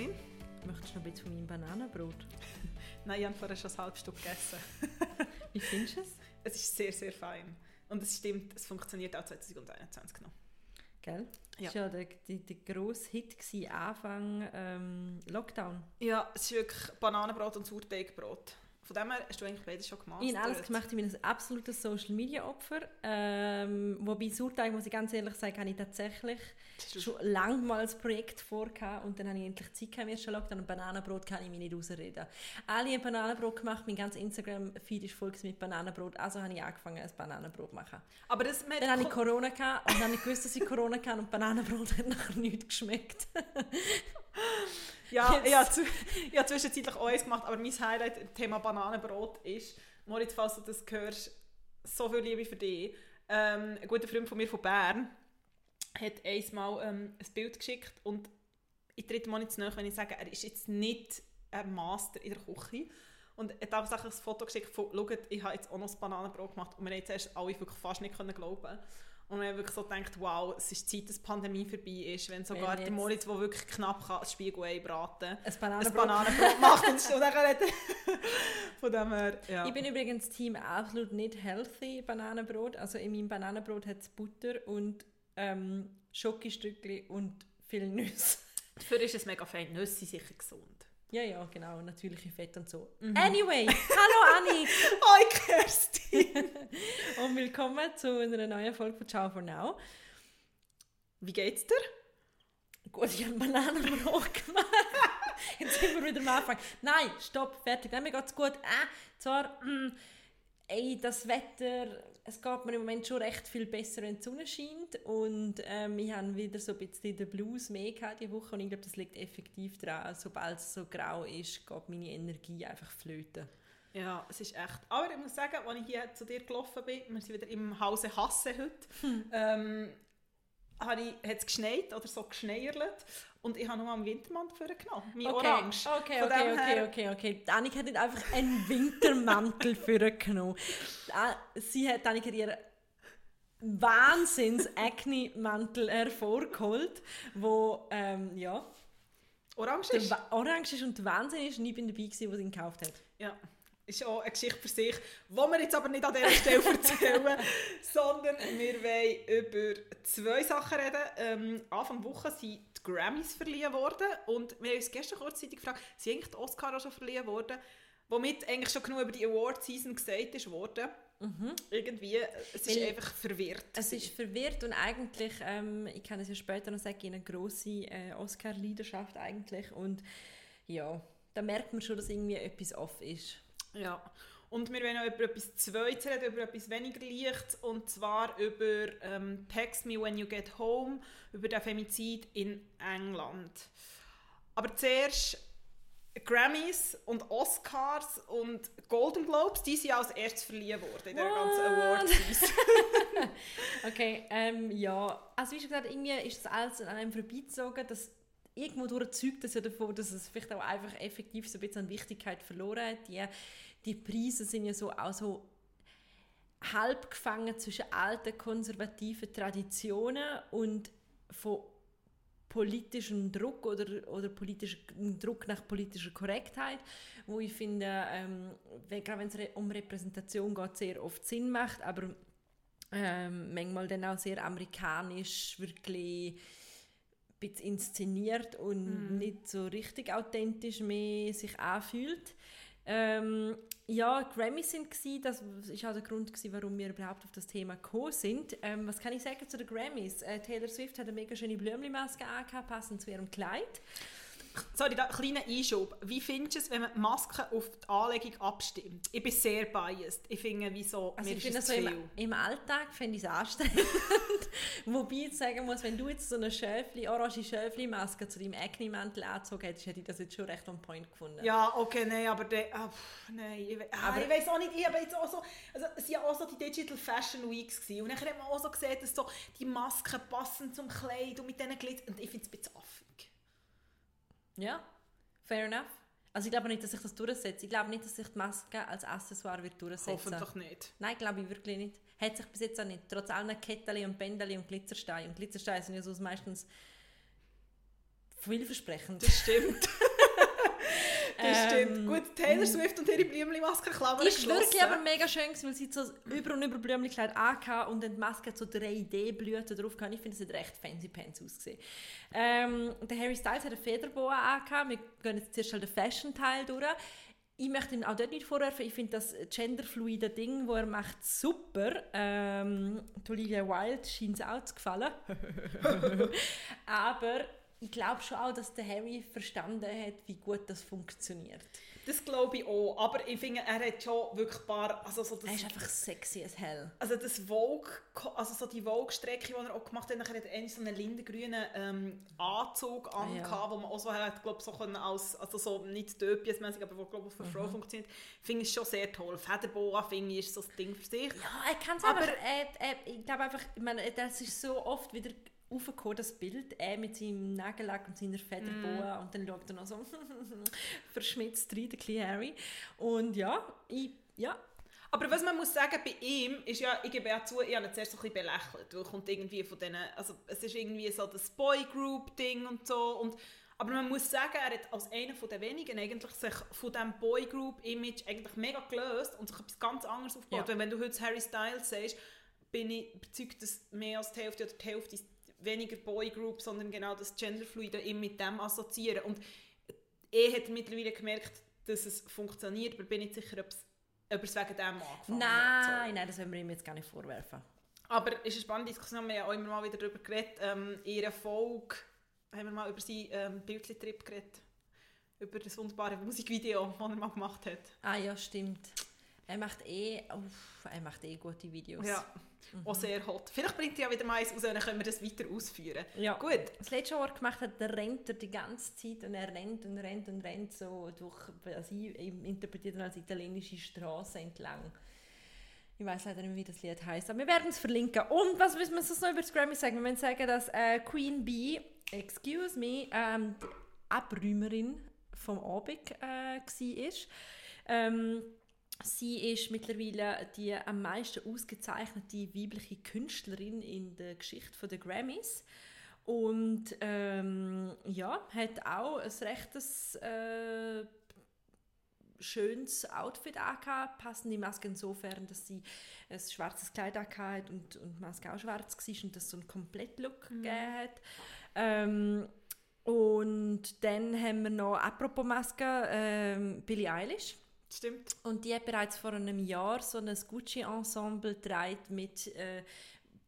Kerstin? möchtest du noch ein bisschen von meinem Bananenbrot? Nein, ich habe vorher schon ein halbes Stück gegessen. Wie findest du es? Es ist sehr, sehr fein. Und es stimmt, es funktioniert auch 2021 noch. Gell? Ja. Das war ja der, der, der grosse Hit gewesen, Anfang ähm, Lockdown. Ja, es ist wirklich Bananenbrot und Sauerteigbrot. Von dem her hast du eigentlich beides schon gemacht. Ich habe alles gemacht, ich bin ein absolutes Social Media Opfer. Ähm, wobei Sauerteig, muss ich ganz ehrlich sagen, habe ich tatsächlich schon lange mal als Projekt vorgehabt und dann habe ich endlich Zeit gehabt im ersten Lockdown und Bananenbrot kann ich mich nicht ausreden. Alle haben Bananenbrot gemacht, mein ganzes Instagram-Feed ist voll mit Bananenbrot, also habe ich angefangen, ein Bananenbrot zu machen. Aber das mit Dann hatte ich Corona gehabt und dann habe ich gewusst, dass ich Corona hatte und Bananenbrot hat nachher nichts geschmeckt. Ja, Jetzt- ich habe, zu, ich habe zwischenzeitlich auch eins gemacht, aber mein Highlight im Thema Bananenbrot ist, Moritz, falls du das hörst, so viel Liebe für dich. Ähm, ein guter Freund von mir von Bern hat einmal ähm, ein Bild geschickt und ich trete mal nicht zu nahe, wenn ich sage, er ist jetzt nicht ein Master in der Küche. Und er hat tatsächlich ein Foto geschickt von, schaut, ich habe jetzt auch noch das Bananenbrot gemacht und wir haben jetzt erst alle wirklich fast nicht können glauben und haben wirklich so gedacht, wow, es ist Zeit, dass die Pandemie vorbei ist, wenn sogar Wenn der Moritz, der wirklich knapp kann, ein Spiegelei braten Ein ein Bananenbrot. Bananenbrot macht und und dann hat von dem her, ja. Ich bin übrigens Team absolut nicht healthy Bananenbrot. Also in meinem Bananenbrot hat es Butter und ähm, Schokostückli und viel Nüsse. Dafür ist es mega fein, Nüsse sind sicher gesund. Ja, ja, genau, natürliche Fett und so. Anyway, hallo Anni Hi Kerstin! und willkommen zu einer neuen Folge von Ciao for Now. Wie geht's dir? Gut, ich habe Bananenbrot gemacht. Jetzt sind wir wieder am Anfang. Nein, stopp, fertig. Nein, mir geht's gut. Äh, zwar, mm, ey, das Wetter, es geht mir im Moment schon recht viel besser, wenn die Sonne scheint. Und ähm, ich habe wieder so ein bisschen den Blues mehr gehabt diese Woche. Und ich glaube, das liegt effektiv daran, sobald es so grau ist, geht meine Energie einfach flöten. Ja, es ist echt. Aber ich muss sagen, als ich hier zu dir gelaufen bin, wir sind wieder im Hause Hasse heute, ähm, habe ich, hat es geschneit oder so geschneierlet und ich habe nur am Wintermantel vorgenommen, mein Orange. Okay, Von okay, dem okay, her- okay, okay. Die Annika hat einfach einen Wintermantel vorgenommen. Ah, Sie hat Annika ihren wahnsinns mantel hervorgeholt, wo, ähm, ja, Orange ist, orange ist und Wahnsinn ist und ich bin dabei gewesen, wo sie ihn gekauft hat. ja, ist auch eine Geschichte für sich, die wir jetzt aber nicht an dieser Stelle erzählen, sondern wir wollen über zwei Sachen reden. Ähm, Anfang Woche sind die Grammys verliehen worden und wir haben uns gestern kurzzeitig gefragt, sind eigentlich die Oscar auch schon verliehen worden? Womit eigentlich schon genug über die Award-Season gesagt ist worden. Irgendwie, äh, es ist Weil- einfach verwirrt. Es ist verwirrt und eigentlich, ähm, ich kann es ja später noch sagen, eine grosse äh, Oscar-Leidenschaft eigentlich und ja, da merkt man schon, dass irgendwie etwas off ist. Ja. Und wir wollen noch über etwas Zweites reden, über etwas weniger Licht, und zwar über ähm, Text Me When You Get Home, über den Femizid in England. Aber zuerst Grammys und Oscars und Golden Globes, die sind als erstes verliehen worden in der ganzen? Award-Season. Okay, ähm, ja. Also wie schon gesagt, irgendwie ist das alles an einem vorbeizogen, dass irgendwo durch das ja davon, dass es vielleicht auch einfach effektiv so ein bisschen an Wichtigkeit verloren hat. Die, die Preise sind ja so auch so halb gefangen zwischen alten konservativen Traditionen und von politischem Druck oder, oder politischem Druck nach politischer Korrektheit, wo ich finde, ähm, wenn, gerade wenn es um Repräsentation geht, sehr oft Sinn macht, aber ähm, manchmal dann auch sehr amerikanisch, wirklich bisschen inszeniert und nicht so richtig authentisch mehr sich anfühlt. Ähm, ja, Grammys sind gsi, das ist auch der Grund gsi, warum wir überhaupt auf das Thema gekommen sind. Ähm, was kann ich sagen zu den Grammys? Äh, Taylor Swift hat eine mega schöne Blümchenmaske angehabt, passend zu ihrem Kleid. Sorry, da, kleiner Einschub. Wie findest du es, wenn man die Maske auf die Anlegung abstimmt? Ich bin sehr biased. Ich finde, wieso, Also mir ich finde es so im, im Alltag finde ich es anstrengend. Wobei ich sagen muss, wenn du jetzt so eine Schöfli, orange Schöfli-Maske zu deinem Acne-Mantel angezogen hättest, hätte ich das jetzt schon recht on point gefunden. Ja, okay, nein, aber der, ah, nein, ich, we- ah, Aber- ich weiß auch nicht, ich habe jetzt auch so, also es waren ja auch so die Digital Fashion Weeks gewesen. und dann hat man auch so gesehen, dass so die Masken passen zum Kleid und mit diesen Glitz und ich finde es ein bisschen affig. Ja, fair enough. Also ich glaube nicht, dass sich das durchsetzt. Ich glaube nicht, dass sich die Maske als Accessoire wird durchsetzen. Hoffentlich nicht. Nein, glaube ich wirklich nicht. Hat sich bis jetzt auch nicht. Trotz allen Kettchen und Bändchen und Glitzersteinen. Und Glitzersteine sind ja so meistens vielversprechend. Das stimmt. das stimmt. Ähm, Gut, Taylor Swift und ihre Blümli-Maske, Klammer ist wirklich aber mega schön, weil sie so über und über Blümchenkleid angehabt und dann die Maske hat so 3D-Blüten drauf gehabt. Ich finde, es hat recht fancy pants ausgesehen. Ähm, der Harry Styles hat eine Federboa angehabt. Wir gehen jetzt zuerst halt den Fashion-Teil durch. Ich möchte ihn auch dort nicht vorwerfen. Ich finde das genderfluide Ding, das er macht, super. Ähm, Olivia Wilde scheint es auch zu gefallen. aber ich glaube schon auch, dass der Harry verstanden hat, wie gut das funktioniert. Das glaube ich auch. Aber ich finde, er hat schon wirklich ein paar... Also so das, Er ist einfach sexy as hell. Also das Vogue, also so die Vogue-Strecke, die er auch gemacht hat, nachher hat er so einen lindengrünen ähm, Anzug an, ja. wo man auch so hat, glaub, so können als, also so nicht döpiesmäßig, aber wo glaube ich für Frau funktioniert, finde ich schon sehr toll. Federboa finde ich ist so das Ding für sich. Ja, er kann es Aber- aber... Er, er, ich glaube einfach, ich meine, das ist so oft wieder aufgekommen, das Bild, er mit seinem Nagellack und seiner Federboa und dann schaut er noch so verschmitzt rein, der kleine Harry. Und ja, ich, ja, Aber was man muss sagen, bei ihm ist ja, ich gebe ja zu, ich habe ihn zuerst so ein bisschen belächelt, weil er kommt irgendwie von denen, also es ist irgendwie so das Boygroup-Ding und so und aber man muss sagen, er hat als einer von den wenigen eigentlich sich von diesem Boygroup-Image eigentlich mega gelöst und sich etwas ganz anderes aufgebaut. Ja. Wenn du heute Harry Styles siehst, bin ich überzeugt, dass mehr als die Hälfte oder die Hälfte weniger Boygroup, sondern genau das Genderfluide ihm mit dem assoziieren. Und er hat mittlerweile gemerkt, dass es funktioniert, aber bin nicht sicher, ob es ob es wegen dem angefangen hat. So. nein, nein, das wollen wir ihm jetzt gar nicht vorwerfen. Aber es ist eine spannende Diskussion, wir haben ja auch immer mal wieder darüber geredet. Ähm, in ihrer Folge haben wir mal über seinen ähm, Bildchen-Trip geredet. Über das wunderbare Musikvideo, das er mal gemacht hat. Ah ja, stimmt. Er macht eh, uff, er macht eh gute Videos. Ja, auch sehr hot. Vielleicht bringt er ja wieder mal eins raus, dann können wir das weiter ausführen. Ja. Gut. Das letzte, was er gemacht hat, der rennt er die ganze Zeit und er rennt und rennt und rennt so durch, also ich interpretiere das als italienische Straße entlang. Ich weiß leider nicht, wie das Lied heißt, aber wir werden es verlinken. Und was müssen wir sonst noch über das Grammy sagen? Wir müssen sagen, dass äh, Queen Bee, excuse me, ähm, die Abräumerin vom Abend äh, war. Ähm, sie ist mittlerweile die am meisten ausgezeichnete weibliche Künstlerin in der Geschichte der Grammys. Und ähm, ja, hat auch ein rechtes äh, schönes Outfit angehabt, passende Maske insofern, dass sie ein schwarzes Kleid angehabt und, und die Maske auch schwarz war und das so einen Komplettlook gegeben hat. Ähm, und dann haben wir noch, apropos Maske, ähm, Billie Eilish. Stimmt. Und die hat bereits vor einem Jahr so ein Gucci-Ensemble getragen mit... Äh,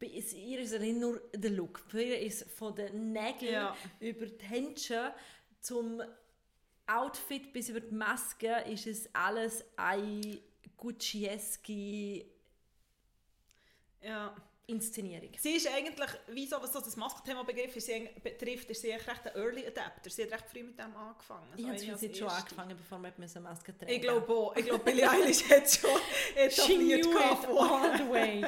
bei- ihr ist nicht nur der Look, für ihr ist von den Nägeln Ja. über die Händchen zum Outfit bis über die Maske ist es alles eine Gucci-eske Ja. Inszenierung. Sie ist eigentlich, wie so, was das Maskenthema begriff, ist sie, eigentlich- betrifft, ist sie eigentlich recht ein Early Adapter. Sie hat recht früh mit dem angefangen. Ich habe eine sie jetzt schon angefangen, bevor wir eine Maske tragen Ich glaube auch. Ich glaube, Billie Eilish hat schon She etabliert. knew gehabt it all the way.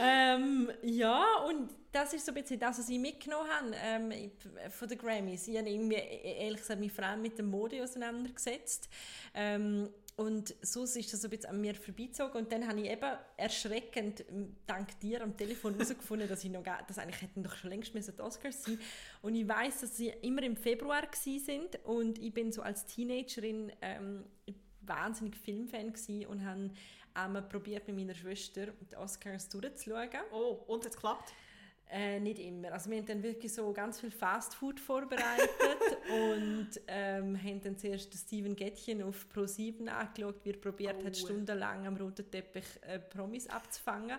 ähm, ja, und das ist so ein bisschen das, was ich mitgenommen habe ähm, von den Grammys. Ich habe irgendwie, e- ehrlich gesagt, vor allem mit der Mode auseinandergesetzt. Ähm, und so ist das so ein bisschen an mir vorbeizogen. Und dann habe ich eben erschreckend, ähm, dank dir am Telefon herausgefunden, dass ich noch gar, dass eigentlich hätten doch schon längst die Oscars sein Und ich weiß, dass sie immer im Februar sind und ich bin so als Teenagerin ähm, wahnsinnig Filmfan und habe einmal probiert mit meiner Schwester die Oscars durchzuschauen. Oh, und es klappt. Äh, nicht immer. Also wir haben dann wirklich so ganz viel Fast Food vorbereitet und ähm, haben dann zuerst Steven Gettchen auf Pro7 angeschaut, wie er probiert Oh. hat, stundenlang am roten Teppich äh, Promis abzufangen.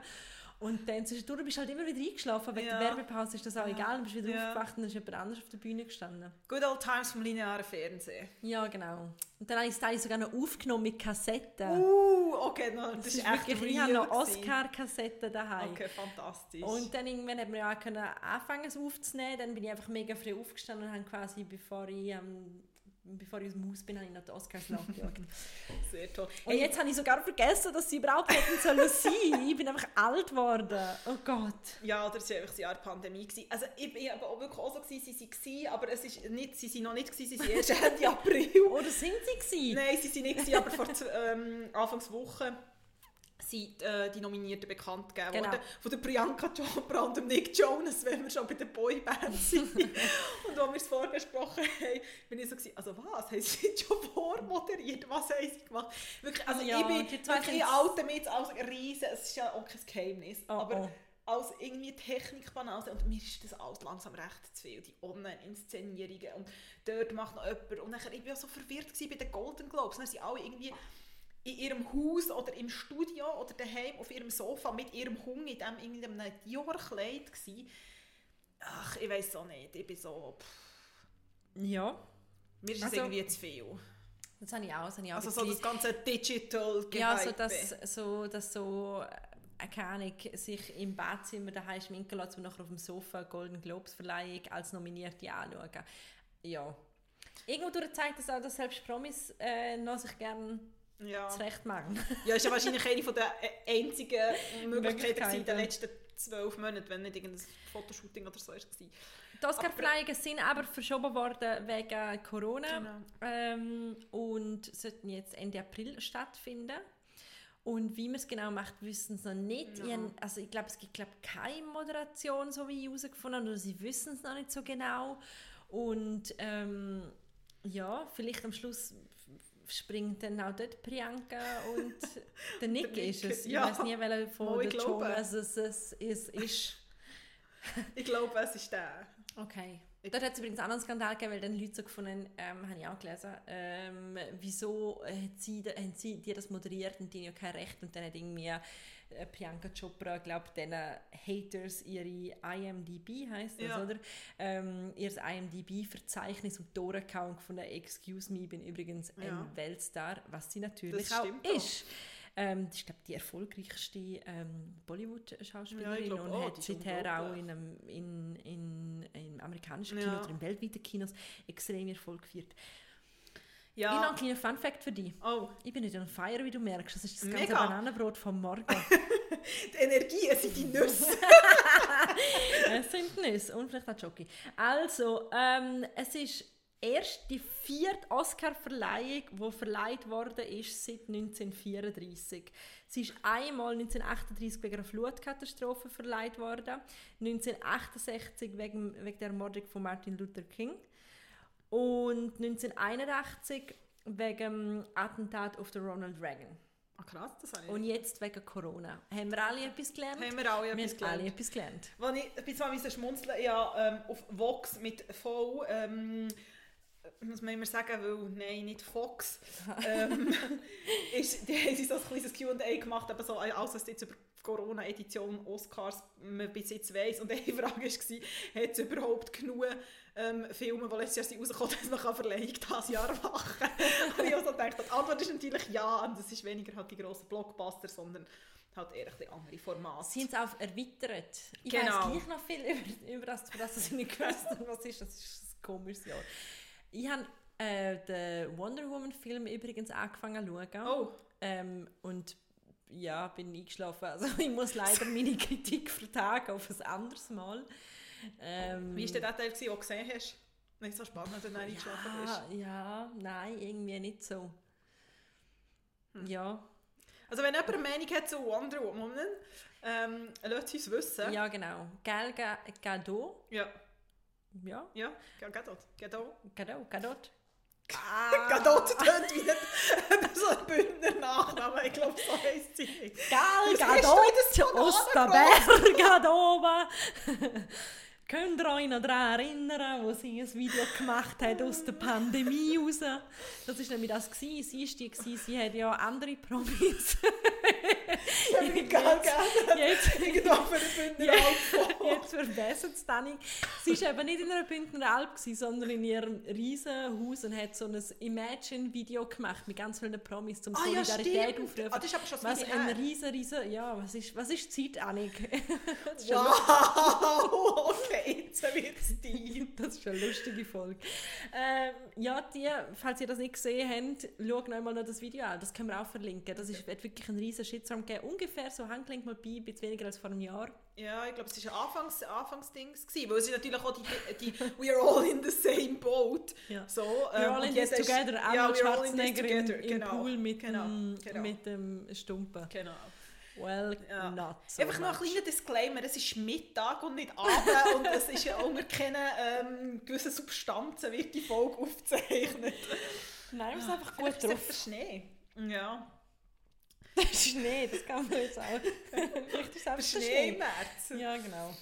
Und dann zwischendurch bist du halt immer wieder eingeschlafen, wegen Ja. der Werbepause ist das auch egal, dann bist du wieder Ja. aufgewacht und dann ist jemand anders auf der Bühne gestanden. Good old times vom linearen Fernsehen. Ja, genau. Und dann habe ich es teilweise sogar noch aufgenommen mit Kassetten. Uh, okay, no, das, das ist echt wirklich, ich habe noch. Oscar-Kassetten daheim. Okay, fantastisch. Und dann irgendwann hat man ja auch können anfangen es aufzunehmen. Dann bin ich einfach mega früh aufgestanden und habe quasi, bevor ich, ähm, bevor ich aus dem Haus bin, habe ich noch die Oscars nachgeschaut. Sehr toll. und jetzt habe ich sogar vergessen, dass sie überhaupt hätten sollen sein. Ich bin einfach alt geworden. Oh Gott. Ja, oder es war einfach das Jahr Pandemie. Gewesen. Also ich bin aber auch wirklich auch so, gewesen, sie waren, aber es ist nicht, sie sind noch nicht, gewesen, sie sind erst Ende April. Oder sind sie gewesen? Nein, sie sind nicht, gewesen, aber vor ähm, Anfangswoche sind äh, die Nominierten bekannt gegeben Genau. worden. Von der Priyanka Chopra und dem Nick Jonas, wenn wir schon bei der Boyband sind. und als wir es vorgesprochen haben, bin ich so gewesen, also was, haben sie schon vormoderiert? Was haben sie gemacht? Wirklich, also Ja, ich bin wirklich in sind's- alten mit als riesen, es ist ja auch kein Geheimnis, Oh, aber oh. als irgendwie Technikbanause und mir ist das alles langsam recht zu viel, die Online-Inszenierungen und dort macht noch jemand und nachher, ich war so verwirrt bei den Golden Globes, dann sind alle irgendwie in ihrem Haus oder im Studio oder daheim auf ihrem Sofa mit ihrem Hund in dem irgendeinem Dior-Kleid gewesen. Ach, ich weiß auch nicht, ich bin so, pff, Ja, mir ist es Also- irgendwie zu viel. das habe ich auch. Das habe ich auch Also so das ganze digital Ja, so Gehype. dass so, dass so äh, keine sich im Badzimmer daheim schminken lässt und nachher auf dem Sofa Golden Globes Verleihung als Nominierte anschauen. Ja. Irgendwo durch zeigt das auch, dass selbst Promis äh, noch sich gerne ja. zurecht machen. Ja, ist ja wahrscheinlich eine von der äh, einzigen Möglichkeiten in den letzten zwölf Monaten, wenn nicht irgendein Fotoshooting oder so war. Die Oscar-Verleihungen sind aber verschoben worden wegen Corona Genau. ähm, und sollten jetzt Ende April stattfinden. Und wie man es genau macht, wissen sie noch nicht. Ja. Ich, also ich glaube, es gibt glaub, keine Moderation, so wie ich herausgefunden habe, oder sie wissen es noch nicht so genau. Und ähm, ja, vielleicht am Schluss springt dann auch dort Priyanka und der Nick Der ist Nick, es. Ich ja. weiß nie, welcher von ich den glaube. Es, es, es ist. Ich glaube, es ist der. Okay. Ich- Dort hat es übrigens auch noch einen Skandal gegeben, weil dann Leute so gefunden ähm, habe ich auch gelesen, ähm, wieso hat sie, haben sie die das moderiert und die haben ja kein Recht und dann hat irgendwie Priyanka Chopra, glaube diesen Haters ihre IMDb heisst das, Ja. oder? Ähm, ihr IMDb-Verzeichnis um die Ohren gehauen und gefunden, excuse me, ich bin übrigens ein Ja. Weltstar, was sie natürlich auch ist. Ähm, das ist, glaube die erfolgreichste ähm, Bollywood-Schauspielerin Ja, und auch, hat die ist seither auch in einem, in, in, im amerikanischen Kino Ja. oder im weltweiten Kinos extrem Erfolg gefeiert. Ich Ja. habe noch einen kleinen Fun-Fact für dich. Oh, Ich bin nicht on fire, wie du merkst. Das ist das ganze Mega. Bananenbrot vom Morgen. die Energie, es sind die Nüsse. es sind Nüsse und vielleicht auch Jockey. Also, ähm, es ist erst die vierte Oscar-Verleihung, die verleiht worden ist seit 1934. Sie ist einmal 1938 wegen einer Flutkatastrophe verleiht worden, 1968 wegen, wegen der Ermordung von Martin Luther King und 1981 wegen dem Attentat auf den Ronald Reagan. Ah, krass, das habe ich Und jetzt wegen Corona. Haben wir alle etwas gelernt? Haben wir alle wir etwas haben alle gelernt. etwas gelernt. Als ich ein bisschen mal schmunzeln ja, ähm, auf Vox mit V, ähm, muss man immer sagen, weil, nein, nicht Fox, ähm, ist, die haben sie so ein kleines Q&A gemacht, aber so alles, was jetzt über Corona-Edition Oscars man bis jetzt weiss. Und eine Frage war, hat es überhaupt genug ähm, Filme, die letztes Jahr sind rausgekommen sind, dass man Verleihung dieses Jahr machen kann? Und ich habe so gedacht, die Antwort ist natürlich ja, und es ist weniger halt die grossen Blockbuster, sondern halt eher ein andere Formate. Haben es auch erweitert. Ich Genau. weiß gleich noch viel über, über das, das ich nicht gewusst habe, was ist. Das ist ein komisches Jahr. Ich habe äh, den Wonder Woman Film übrigens angefangen zu schauen. Oh, Ähm, und ja, bin eingeschlafen. Also ich muss leider meine Kritik vertagen auf ein anderes Mal. Ähm, Wie war der Teil, den du gesehen hast? Nicht so spannend, wenn du eingeschlafen ja, bist. ja, nein, irgendwie nicht so. Hm. Ja, Also wenn jemand eine Meinung hat zu Wonder Woman, ähm, lasst uns wissen. ja, genau. Gal Ga- Gadot. Ja, Ja, ja, Gal Gadot. Gadot. Gadot, Gadot. Gadot tönt wie ein- so ein Bündner Nachname. Ich glaube, so heisst sie nicht. Das Gadot, Bananenbrot? Osterberg oben. Könnt ihr euch noch daran erinnern, wo sie ein Video gemacht hat aus der Pandemie raus? Das war nämlich das. Gewesen. Sie war die, gewesen. sie hat ja andere Promis. Gal Gadot. Jetzt, Irgendwo für den Bündner Ja. Alpha. jetzt verbessert es Dani. Sie war eben nicht in einer Bündner Alp, gewesen, sondern in ihrem riesen Haus und hat so ein Imagine-Video gemacht mit ganz vielen Promis zum Ah ja, Solidarität stimmt. aufrufen. Ah, das ist aber schon Was ein riesen, riesen, ja, was ist, was ist Zeit, Annik? Wow, okay, jetzt wird es deep. das ist eine lustige Folge. Ähm, ja, die, falls ihr das nicht gesehen habt, schaut noch einmal noch das Video an, das können wir auch verlinken. Das ist, hat wirklich einen riesen Shitstorm gegeben. Ungefähr so Handgelenk mal bei, ein bisschen weniger als vor einem Jahr. Ja, ich glaube, es war ein Anfangs Anfangsdings, gewesen, weil es ist natürlich auch die, die We are all in the same boat. Ja. So, We're ähm, all in this together. Ja, we're all in this Schwarzenegger im, together, im genau, Pool mit, genau, dem, genau. mit dem Stumpen. Genau. Well, Ja. not so Einfach noch ein kleiner Disclaimer, es ist Mittag und nicht Abend und es ist ja unter keinen ähm, gewissen Substanzen wird die Folge aufgezeichnet. Nein, wir sind einfach Vielleicht gut ist es drauf. der Schnee. Ja, Schnee, das kann man jetzt auch. Vielleicht ist es der einfach Schnee im Schnee. März. Ja, genau.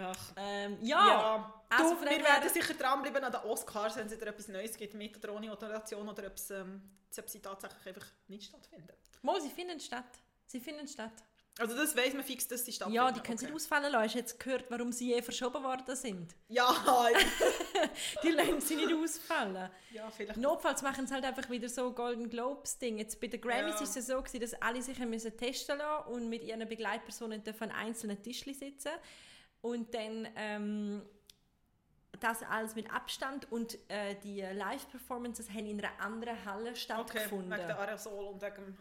Ach. Ähm, Ja, ja, also du, wir werden sicher dranbleiben an den Oscars, wenn es wieder etwas Neues gibt, mit oder ohne Moderation oder ob, es, ähm, ob sie tatsächlich einfach nicht stattfinden. Mal, sie finden statt. Sie finden statt. Also das weiss man fix, dass sie stattfinden. Ja, die können sie okay. nicht ausfallen lassen. Hast du jetzt gehört, warum sie je verschoben worden sind? Ja, Die lassen sie nicht ausfallen. ja, vielleicht. Notfalls machen sie halt einfach wieder so Golden Globes Ding. Jetzt bei den Grammys Ja. ist es so gewesen, dass alle sich müssen testen lassen und mit ihren Begleitpersonen dürfen an einzelnen Tischli sitzen und dann ähm, das alles mit Abstand und äh, die Live-Performances haben in einer anderen Halle Okay, stattgefunden. wegen der Aerosol und wegen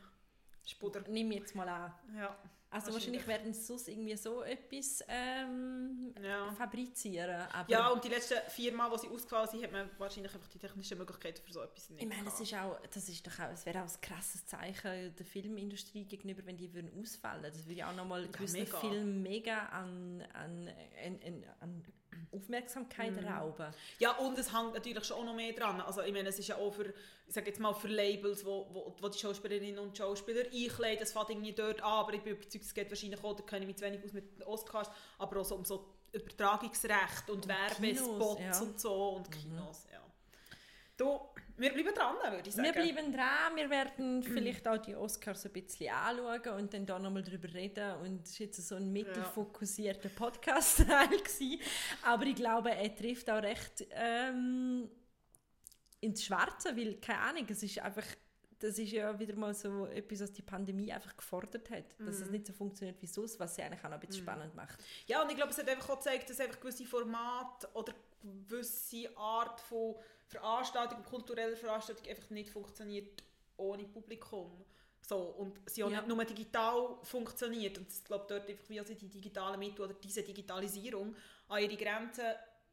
Spuder. Nimm jetzt mal an. Ja, Also wahrscheinlich werden sie sonst irgendwie so etwas ähm, ja. fabrizieren. Aber Ja, und die letzten vier Mal, wo sie ausgefallen sind, hat man wahrscheinlich einfach die technischen Möglichkeiten für so etwas nicht Ich meine, das gehabt. ist auch, das ist doch auch, es wäre auch ein krasses Zeichen der Filmindustrie gegenüber, wenn die würden ausfallen. Das würde ja auch nochmal Ja, gewissen mega. Film mega an, an, an, an, an Aufmerksamkeit Mhm. rauben. Ja, und es hängt natürlich schon auch noch mehr dran. Also ich meine, es ist ja auch für, ich sage jetzt mal, für Labels, wo, wo, wo die Schauspielerinnen und Schauspieler einkleiden, das fängt irgendwie dort an, aber ich bin überzeugt, es geht wahrscheinlich auch, da kenne ich mich zu wenig aus mit den Oscars, aber auch so um so Übertragungsrecht und, Und Werbespots ja. und so und Kinos, ja. Du, wir bleiben dran, würde ich sagen. Wir bleiben dran, wir werden vielleicht auch die Oscars ein bisschen anschauen und dann da nochmal drüber reden. Und es war jetzt so ein mittelfokussierter Podcast-Teil. Aber ich glaube, er trifft auch recht ähm, ins Schwarze, weil, keine Ahnung, es ist einfach, das ist ja wieder mal so etwas, was die Pandemie einfach gefordert hat. Dass Mhm. es nicht so funktioniert wie sonst, was sie eigentlich auch noch ein bisschen spannend macht. Ja, und ich glaube, es hat einfach auch gezeigt, dass einfach gewisse Formate oder gewisse Art von Veranstaltung, kultureller Veranstaltung einfach nicht funktioniert ohne Publikum. So, und sie auch Ja. nicht nur digital funktioniert. Und ich glaube, dort einfach wie also die digitalen Mittel oder diese Digitalisierung an ihre Grenzen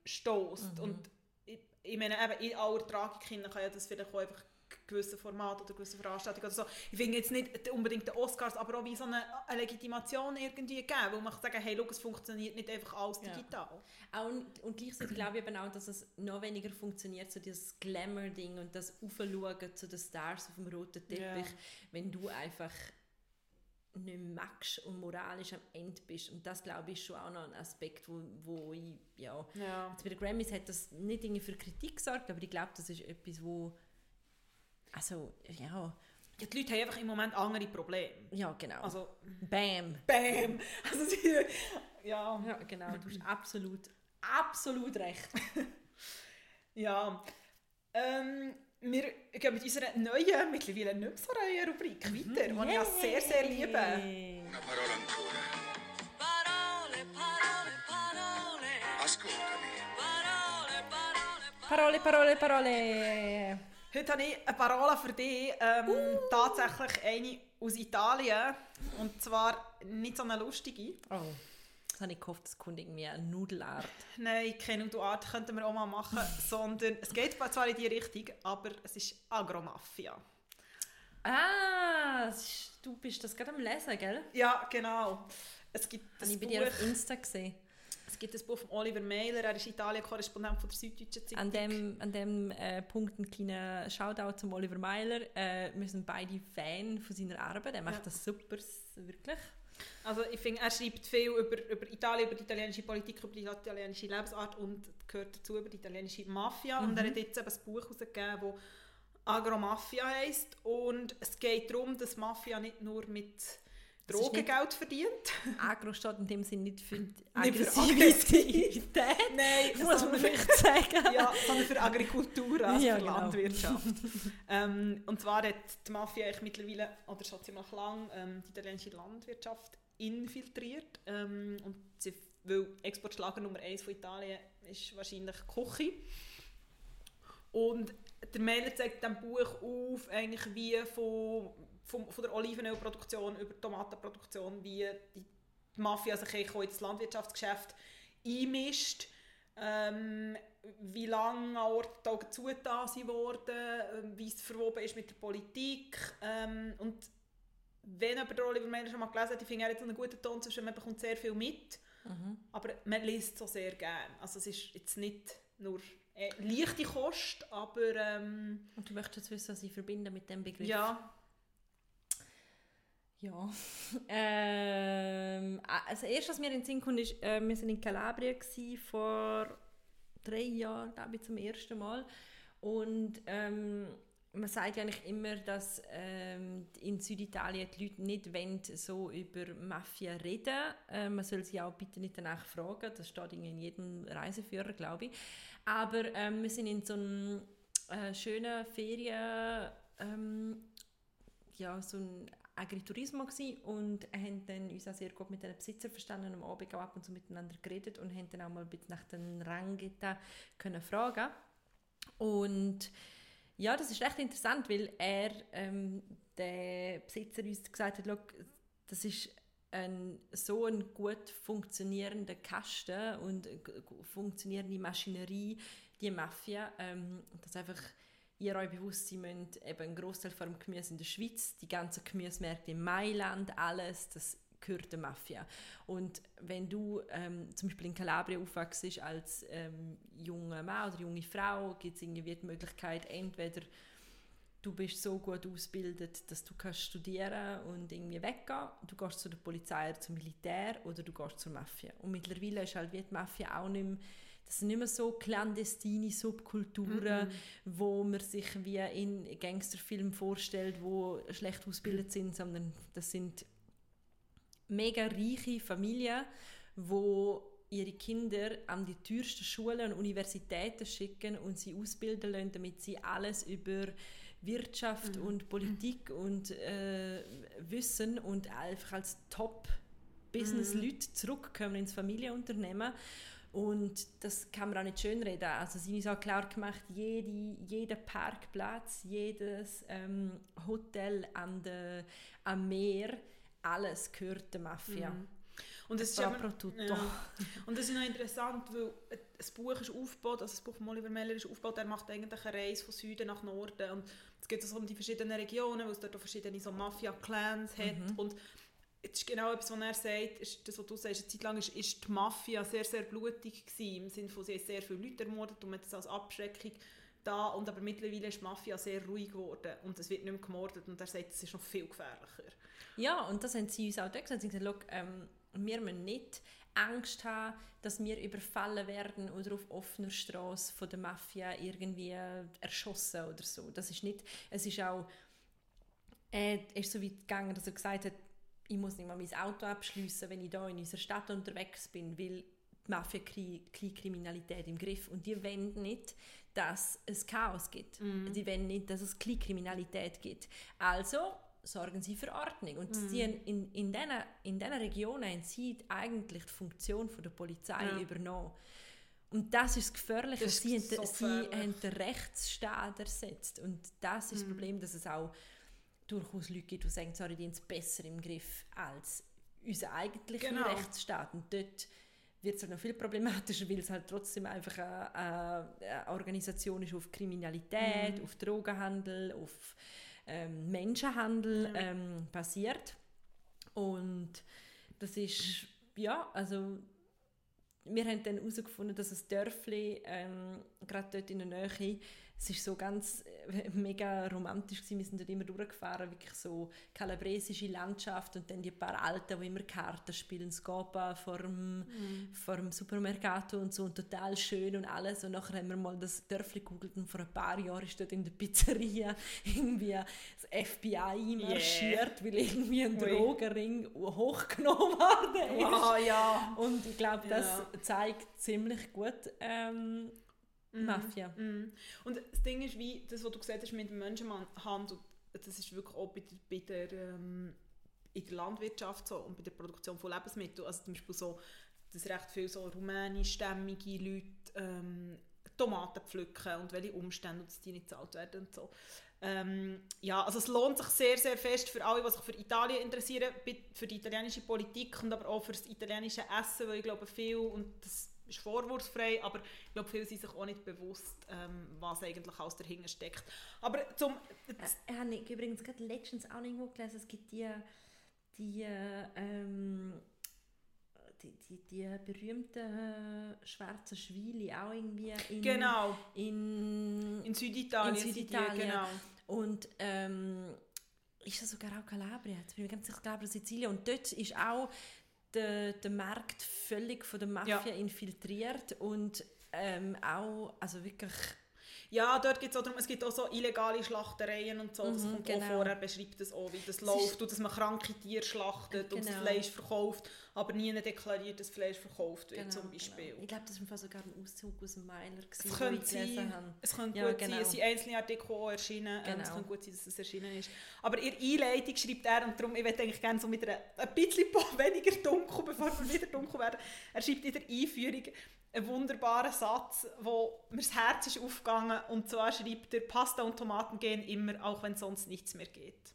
stößt. Mhm. Und ich, ich meine, eben in aller Tragik kann ja das vielleicht auch einfach gewisse Format oder gewisse Veranstaltungen oder so. Ich finde jetzt nicht unbedingt den Oscars, aber auch wie so eine, eine Legitimation irgendwie geben, wo man kann sagen, hey, schau, es funktioniert nicht einfach alles Ja. digital. Auch, und- und gleichzeitig glaube ich eben auch, dass es noch weniger funktioniert, so dieses Glamour-Ding und das Aufschauen zu den Stars auf dem roten Teppich, Ja. wenn du einfach nicht magst und moralisch am Ende bist. Und das, glaube ich, ist schon auch noch ein Aspekt, wo, wo ich, ja... Ja. Jetzt bei den Grammys hat das nicht irgendwie für Kritik gesorgt, aber ich glaube, das ist etwas, wo... Also, ja... Ja, die Leute haben einfach im Moment andere Probleme. Ja, genau. Also, Bam! bam! Also, sie, ja, Ja, genau. Du hast absolut, absolut recht. ja. Ähm, wir gehen mit unserer neuen, mittlerweile nicht mehr so neuen Rubrik weiter, die ich ja sehr, sehr liebe. Una parola ancora. Parole, parole, parole, Ascoltami. parole, parole, Parole, Parole, Parole! Heute habe ich eine Parole für dich. Ähm, Tatsächlich eine aus Italien. Und zwar nicht so eine lustige. Oh, das habe ich gehofft, es kommt irgendwie eine Nudelart. Nein, keine Art könnten wir auch mal machen. sondern es geht zwar in die Richtung, aber es ist Agromafia. Ah, du bist das gerade am Lesen, gell? Ja, genau. Es gibt Habe ein ich bei dir auf Buch, Insta gesehen. Gibt ein Buch von Oliver Mailer, er ist Italien-Korrespondent von der Süddeutschen Zeitung. An dem, an dem äh, Punkt ein kleiner Shoutout zum Oliver Meiler. Äh, wir sind beide Fan von seiner Arbeit. Er macht Ja. das super, wirklich. Also ich finde, er schreibt viel über, über Italien, über die italienische Politik, über die italienische Lebensart und gehört dazu über die italienische Mafia. Und Mhm. er hat jetzt eben ein Buch herausgegeben, das Agromafia heisst. Und es geht darum, dass Mafia nicht nur mit ist Drogen nicht- Geld verdient. Agro steht in dem Sinne nicht für Aggressivität, Nein, muss man vielleicht sagen. ja, sondern für Agrikultur, also Ja, für genau. Landwirtschaft. ähm, und zwar hat die Mafia eigentlich mittlerweile, oder schon ziemlich lang, ähm, die italienische Landwirtschaft infiltriert. Ähm, und sie, weil Exportschlager Nummer 1 von Italien ist wahrscheinlich Küche. Und der Mailer zeigt in diesem Buch auf, eigentlich wie von, von, von der Olivenölproduktion über die Tomatenproduktion, wie die Mafia sich auch in das Landwirtschaftsgeschäft einmischt. Ähm, wie lange an zugetan sind worden, ähm, wie es verwoben ist mit der Politik. Ähm, und wenn jemand Oliver Mailer schon mal gelesen hat, ich finde, er hat einen guten Ton zwischen, man bekommt sehr viel mit, Mhm. aber man liest so sehr gerne. Also es ist jetzt nicht nur äh, leichte Kost, aber ähm, Und du möchtest jetzt wissen, was ich verbinde mit dem Begriff? ja, Ja. ähm, also erst, was mir in den Sinn kommt, ist, äh, wir waren in Kalabrien gewesen, vor drei Jahren, glaube ich, zum ersten Mal. Und ähm, man sagt ja eigentlich immer, dass ähm, in Süditalien die Leute nicht wollen, so über Mafia reden. Äh, man soll sie auch bitte nicht danach fragen. Das steht in jedem Reiseführer, glaube ich. Aber ähm, wir sind in so einem äh, schönen Ferien... Ähm, ja, so ein Agritourismo gsi und haben dann uns auch sehr gut mit den Besitzern verstanden und am Abend auch ab und zu miteinander geredet und haben dann auch mal ein bisschen nach den Rangita können fragen. Und ja, das ist recht interessant, weil er, ähm, der Besitzer uns gesagt hat, «Schau, das ist ein, so ein gut funktionierender Kasten und g- funktionierende Maschinerie, die Mafia, ähm, dass einfach ihr euch bewusst sein müsst, eben ein Großteil von Gemüse in der Schweiz, die ganzen Gemüsemärkte in Mailand, alles, das gehört der Mafia. Und wenn du ähm, zum Beispiel in Kalabrien aufwachst als ähm, junger Mann oder junge Frau, gibt es irgendwie die Möglichkeit, entweder du bist so gut ausgebildet, dass du kannst studieren und irgendwie weggehen. Du gehst zu der Polizei oder zum Militär oder du gehst zur Mafia. Und mittlerweile ist halt wie die Mafia auch nicht mehr, das sind nicht mehr so clandestine Subkulturen, wo man sich wie in Gangsterfilmen vorstellt, wo schlecht ausgebildet sind, sondern das sind mega reiche Familien, wo ihre Kinder an die teuersten Schulen und Universitäten schicken und sie ausbilden lassen, damit sie alles über Wirtschaft und Politik und äh, Wissen und einfach als Top-Business-Leute zurückkommen ins Familienunternehmen. Und das kann man auch nicht schönreden. Also sie haben uns auch klar gemacht, jede, jeder Parkplatz, jedes ähm, Hotel an der, am Meer, alles gehört der Mafia. Und das ist immer- pro tutto. Ja. Und das ist noch interessant, weil das Buch ist aufgebaut, also das Buch von Oliver Meller ist aufgebaut, er macht eigentlich eine Reise von Süden nach Norden und es geht so um die verschiedenen Regionen, weil es dort auch verschiedene so Mafia-Clans hat Mhm. und jetzt ist genau etwas, was er sagt, ist das, was du sagst, eine Zeit lang ist, ist die Mafia sehr, sehr blutig gewesen, im Sinne von, sie sehr viele Leute ermordet und man das als Abschreckung da und aber mittlerweile ist die Mafia sehr ruhig geworden und es wird nicht mehr gemordet und er sagt, es ist noch viel gefährlicher. Ja, und das haben sie uns auch gesagt. Sie haben gesagt, «Schau, ähm, wir müssen nicht Angst haben, dass wir überfallen werden oder auf offener Straße von der Mafia irgendwie erschossen oder so. Das ist nicht, es ist auch, äh, ist so weit gegangen, dass er gesagt hat, ich muss nicht mal mein Auto abschliessen, wenn ich da in unserer Stadt unterwegs bin, weil die Mafia kriegt Kriminalität im Griff und die wollen nicht, dass es Chaos gibt. Die wollen nicht, dass es Kriminalität gibt. Also sorgen sie für Ordnung. Und sie haben in, in diesen in diesen Regionen haben sie eigentlich die Funktion von der Polizei Ja. übernommen. Und das ist das Gefährliche. Das ist sie, so sie gefährlich. haben den Rechtsstaat ersetzt. Und das ist das Mhm. Problem, dass es auch durchaus Leute gibt, die sagen, sorry, die haben es besser im Griff als unser eigentlicher Genau. Rechtsstaat. Und dort wird es halt noch viel problematischer, weil es halt trotzdem einfach eine, eine, Organisation ist auf Kriminalität, Mhm. auf Drogenhandel, auf ähm, Menschenhandel ähm, basiert. Und das ist, ja, also wir haben dann herausgefunden, dass ein Dörfli, ähm, gerade dort in der Nähe, es ist so ganz äh, mega romantisch gewesen. Wir sind dort immer durchgefahren, wirklich so kalabresische Landschaft und dann die paar Alten, die immer Karten spielen, Scopa vor dem, vor dem Supermercato und so und total schön und alles und nachher haben wir mal das Dörfli gegoogelt und vor ein paar Jahren ist dort in der Pizzeria irgendwie das FBI marschiert, weil irgendwie ein. Drogenring hochgenommen worden ist. Ah ja. Und ich glaube, das Ja. zeigt ziemlich gut ähm, Mafia. Mm. Und das Ding ist, wie das, was du gesagt hast mit dem Menschenhandel, das ist wirklich auch bei der, bei der, ähm, in der Landwirtschaft so und bei der Produktion von Lebensmitteln. Also zum Beispiel so, dass recht viele so rumänischstämmige Leute ähm, Tomaten pflücken und welche Umstände, und dass die nicht gezahlt werden und so. Ähm, ja, also es lohnt sich sehr, sehr fest für alle, die sich für Italien interessieren, für die italienische Politik und aber auch für das italienische Essen, weil ich glaube viel, und das ist vorwurfsfrei, aber ich glaube, viele sind sich auch nicht bewusst, ähm, was eigentlich alles dahinter steckt. Aber zum... Äh, habe ich übrigens gerade letztens auch irgendwo gelesen, es gibt die, die, ähm, die, die, die berühmten äh, schwarzen Schweine auch irgendwie in, Genau, in, in Süditalien. In sind die, Süditalien. genau. und ähm, ist das sogar auch Kalabrien? Jetzt bin ich ganz sicher, Kalabrien, Sizilien. Und dort ist auch der, der Markt völlig von der Mafia Ja. infiltriert und ähm, auch, also wirklich, Ja, dort gibt es auch darum, es gibt auch so illegale Schlachtereien und so. das Mhm, kommt genau. auch vor. Er beschreibt das auch, wie das ist- läuft und dass man kranke Tiere schlachtet und das Genau. Fleisch verkauft, aber nie deklariert, dass Fleisch verkauft wird, genau, zum Beispiel. Genau. Ich glaube, das war sogar ein Auszug aus dem Meiler, gewesen, Es könnte sein, es könnte Ja, gut genau. sein, es sind einzelne Artikel auch erschienen, ähm, es Genau. könnte gut sein, dass es erschienen ist. Aber in Einleitung schreibt er, und darum, ich möchte eigentlich gerne so mit einer, ein bisschen weniger dunkel, bevor wir wieder dunkel werden, er schreibt in der Einführung einen wunderbaren Satz, wo mir das Herz ist aufgegangen, und zwar schreibt er, Pasta und Tomaten gehen immer, auch wenn sonst nichts mehr geht.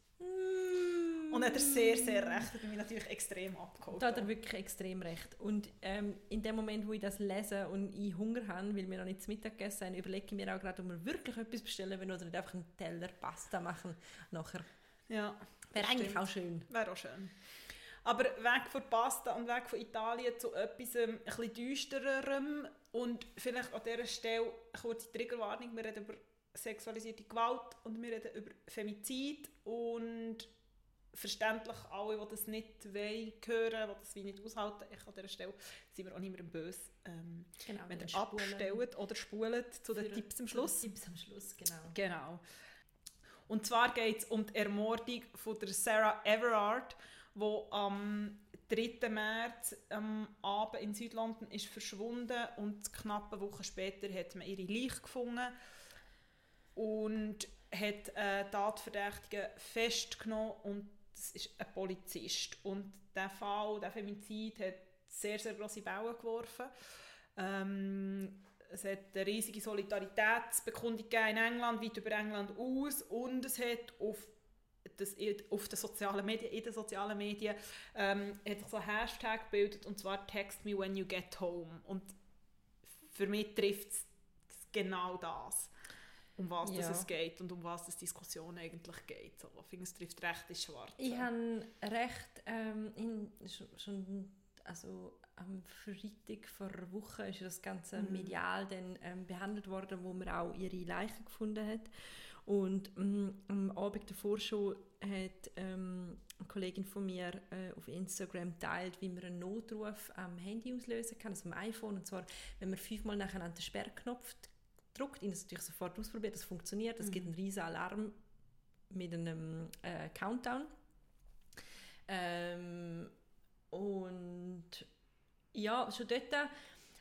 Und er hat er sehr, sehr recht, hat mich natürlich extrem abgeholt. Da hat er wirklich extrem recht. Und ähm, in dem Moment, wo ich das lese und ich Hunger habe, weil wir noch nicht zu Mittag gegessen haben, überlege ich mir auch gerade, ob wir wirklich etwas bestellen wollen oder nicht einfach einen Teller Pasta machen nachher. ja, Wäre eigentlich auch schön. Wäre auch schön. Aber weg von Pasta und weg von Italien zu etwas ähm, ein bisschen düstererem und vielleicht an dieser Stelle eine kurze Triggerwarnung. Wir reden über sexualisierte Gewalt und wir reden über Femizid und verständlich alle, die das nicht wollen, hören, die das wie nicht aushalten. Ich an dieser Stelle sind wir auch niemandem böse, ähm, Genau, wenn ihr abstellt oder spult zu den Tipps am Schluss. Tipps am Schluss, genau. Genau. Und zwar geht es um die Ermordung von der Sarah Everard, die am 3. März am Abend in Südlondon ist verschwunden und knapp eine Woche später hat man ihre Leiche gefunden und hat einen Tatverdächtigen festgenommen und das ist ein Polizist. Und der Fall, der Femizid, hat sehr, sehr grosse Wellen geworfen. Ähm, es hat eine riesige Solidaritätsbekundung in England, weit über England aus und es hat auf, das, auf den sozialen Medien, in den sozialen Medien ähm, hat sich so ein Hashtag gebildet und zwar «Text me when you get home» und für mich trifft es genau das, um was das Ja. es geht und um was das Diskussion eigentlich geht. So, ich finde, es trifft recht ins Schwarze. Ich habe recht ähm, in, schon, schon also am Freitag vor einer Woche ist das Ganze Mhm. medial dann, ähm, behandelt worden, wo man auch ihre Leiche gefunden hat. Und ähm, am Abend davor schon hat ähm, eine Kollegin von mir äh, auf Instagram teilt, wie man einen Notruf am Handy auslösen kann, also am iPhone. Und zwar, wenn man fünfmal nacheinander den Sperrknopf drückt, ihn das natürlich sofort ausprobiert, das funktioniert, es gibt einen riesen Alarm mit einem äh, Countdown. Ähm, und ja, schon dort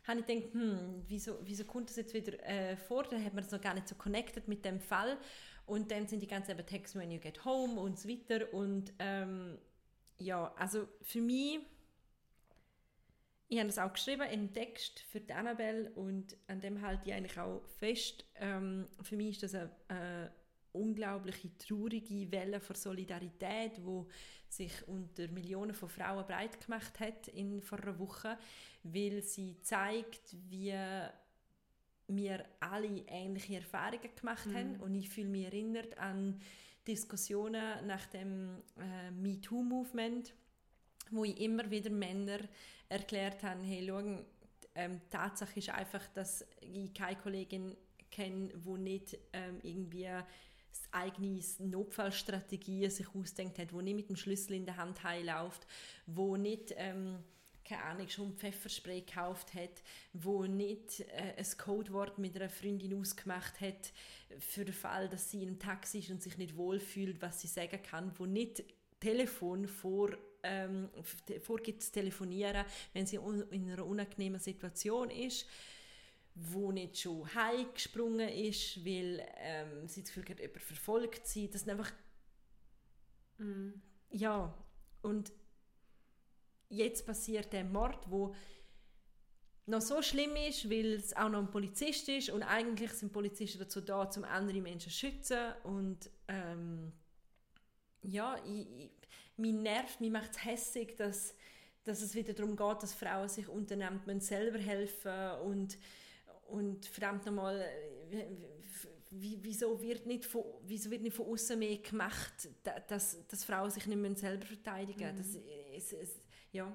habe ich gedacht, hm, wieso, wieso kommt das jetzt wieder äh, vor? Da hat man es noch gar nicht so connected mit dem Fall. Und dann sind die ganzen eben Text when you get home und so weiter. Und ähm, ja, also für mich, ich habe das auch geschrieben in einem Text für die Annabelle und an dem halte ich eigentlich auch fest. Ähm, für mich ist das eine, eine unglaubliche traurige Welle von Solidarität, wo sich unter Millionen von Frauen breit gemacht hat in vor einer Woche, weil sie zeigt, wie wir alle ähnliche Erfahrungen gemacht haben. Und ich fühle mich erinnert an Diskussionen nach dem äh, MeToo-Movement, wo ich immer wieder Männer erklärt habe, hey, schau, ähm, die Tatsache ist einfach, dass ich keine Kollegin kenne, die nicht ähm, irgendwie eigene Notfallstrategien sich ausdenkt hat, wo nicht mit dem Schlüssel in der Hand heimläuft, wo nicht ähm, keine Ahnung, schon Pfefferspray gekauft hat, wo nicht äh, ein Codewort mit einer Freundin ausgemacht hat für den Fall, dass sie in einem Taxi ist und sich nicht wohlfühlt, was sie sagen kann, wo nicht Telefon vor ähm, vorgibt zu telefonieren, wenn sie in einer unangenehmen Situation ist, wo nicht schon heimgesprungen ist, weil ähm, sie das Gefühl hat, jemand verfolgt sie. Das sind einfach ja, und jetzt passiert der Mord, wo noch so schlimm ist, weil es auch noch ein Polizist ist und eigentlich sind Polizisten dazu da, um andere Menschen zu schützen und ähm, ja, ich, ich, mich nervt, mich macht es hässig, dass dass es wieder darum geht, dass Frauen sich unternehmen, müssen selber helfen und und verdammt nochmal, äh, wie- wieso wird nicht von, wieso wird nicht von außen mehr gemacht, da- dass, dass Frauen sich nicht mehr selber verteidigen? Das, es, es, ja.